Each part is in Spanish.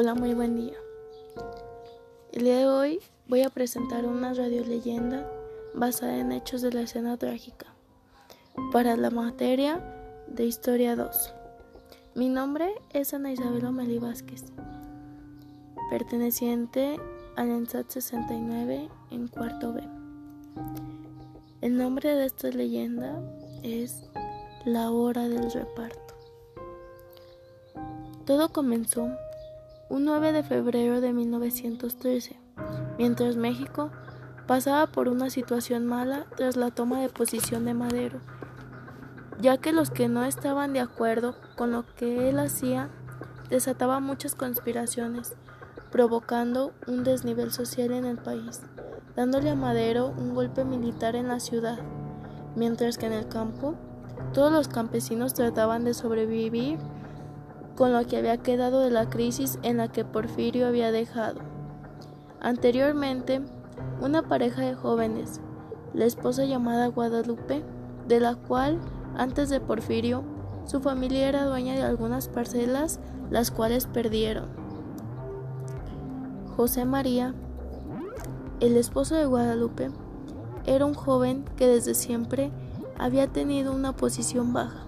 Hola, muy buen día. El día de hoy voy a presentar una radio leyenda basada en hechos de la escena trágica para la materia de Historia 2. Mi nombre es Ana Isabel Omeli Vázquez, perteneciente al ENSAT 69 en cuarto B. El nombre de esta leyenda es La Hora del Reparto. Todo comenzó un 9 de febrero de 1913, mientras México pasaba por una situación mala tras la toma de posición de Madero, ya que los que no estaban de acuerdo con lo que él hacía desataban muchas conspiraciones, provocando un desnivel social en el país, dándole a Madero un golpe militar en la ciudad, mientras que en el campo todos los campesinos trataban de sobrevivir con lo que había quedado de la crisis en la que Porfirio había dejado. Anteriormente, una pareja de jóvenes, la esposa llamada Guadalupe, de la cual, antes de Porfirio, su familia era dueña de algunas parcelas, las cuales perdieron. José María, el esposo de Guadalupe, era un joven que desde siempre había tenido una posición baja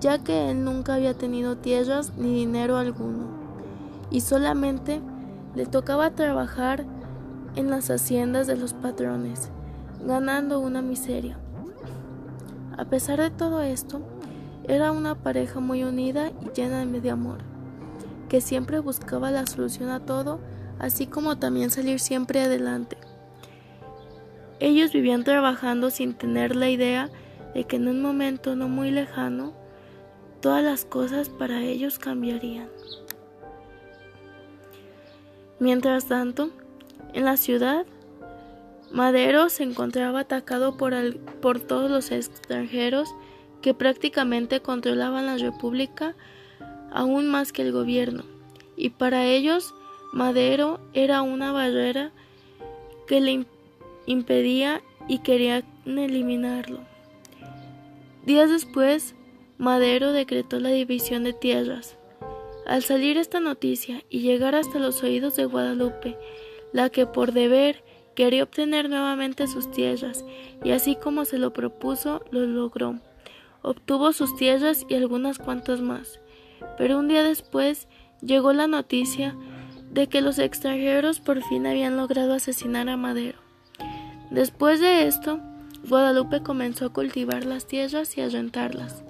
ya que él nunca había tenido tierras ni dinero alguno, y solamente le tocaba trabajar en las haciendas de los patrones, ganando una miseria. A pesar de todo esto, era una pareja muy unida y llena de amor, que siempre buscaba la solución a todo, así como también salir siempre adelante. Ellos vivían trabajando sin tener la idea de que en un momento no muy lejano todas las cosas para ellos cambiarían. Mientras tanto, en la ciudad, Madero se encontraba atacado por, por todos los extranjeros que prácticamente controlaban la república aún más que el gobierno, y para ellos Madero era una barrera que le impedía y querían eliminarlo. Días después, Madero decretó la división de tierras. Al salir esta noticia y llegar hasta los oídos de Guadalupe, la que por deber quería obtener nuevamente sus tierras, y así como se lo propuso, lo logró. Obtuvo sus tierras y algunas cuantas más. Pero un día después llegó la noticia de que los extranjeros por fin habían logrado asesinar a Madero. Después de esto, Guadalupe comenzó a cultivar las tierras y a rentarlas.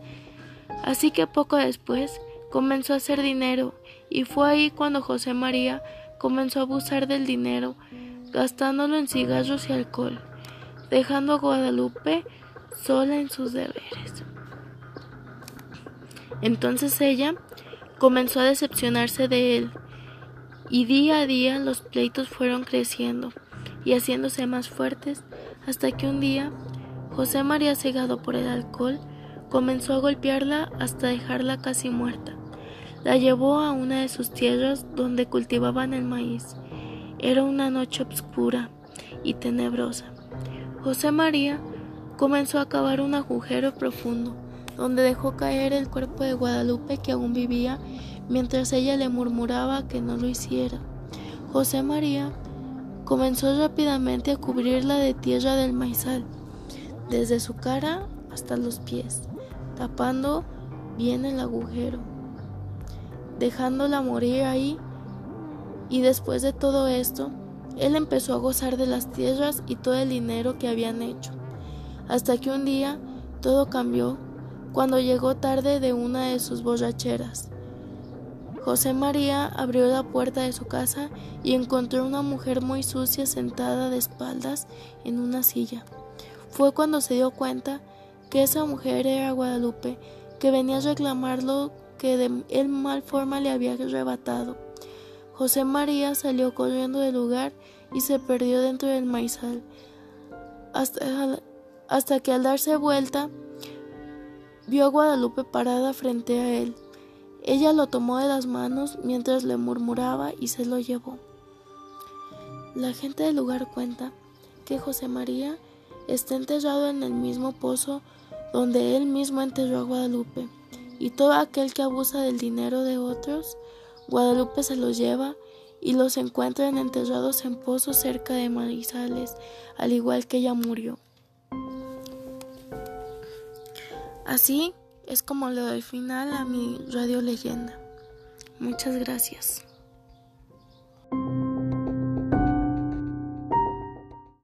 Así que poco después comenzó a hacer dinero y fue ahí cuando José María comenzó a abusar del dinero, gastándolo en cigarros y alcohol, dejando a Guadalupe sola en sus deberes. Entonces ella comenzó a decepcionarse de él y día a día los pleitos fueron creciendo y haciéndose más fuertes hasta que un día José María, cegado por el alcohol, comenzó a golpearla hasta dejarla casi muerta. La llevó a una de sus tierras donde cultivaban el maíz. Era una noche oscura y tenebrosa. José María comenzó a cavar un agujero profundo, donde dejó caer el cuerpo de Guadalupe que aún vivía, mientras ella le murmuraba que no lo hiciera. José María comenzó rápidamente a cubrirla de tierra del maizal, desde su cara hasta los pies tapando bien el agujero, dejándola morir ahí. Y después de todo esto, él empezó a gozar de las tierras y todo el dinero que habían hecho, hasta que un día todo cambió cuando llegó tarde de una de sus borracheras. José María abrió la puerta de su casa y encontró una mujer muy sucia sentada de espaldas en una silla. Fue cuando se dio cuenta que esa mujer era Guadalupe, que venía a reclamar lo que de él mal forma le había arrebatado. José María salió corriendo del lugar y se perdió dentro del maizal, hasta, hasta que al darse vuelta vio a Guadalupe parada frente a él. Ella lo tomó de las manos mientras le murmuraba y se lo llevó. La gente del lugar cuenta que José María está enterrado en el mismo pozo donde él mismo enterró a Guadalupe, y todo aquel que abusa del dinero de otros Guadalupe se los lleva y los encuentran enterrados en pozos cerca de Marizales, al igual que ella murió. Así es como le doy final a mi radio leyenda. Muchas gracias.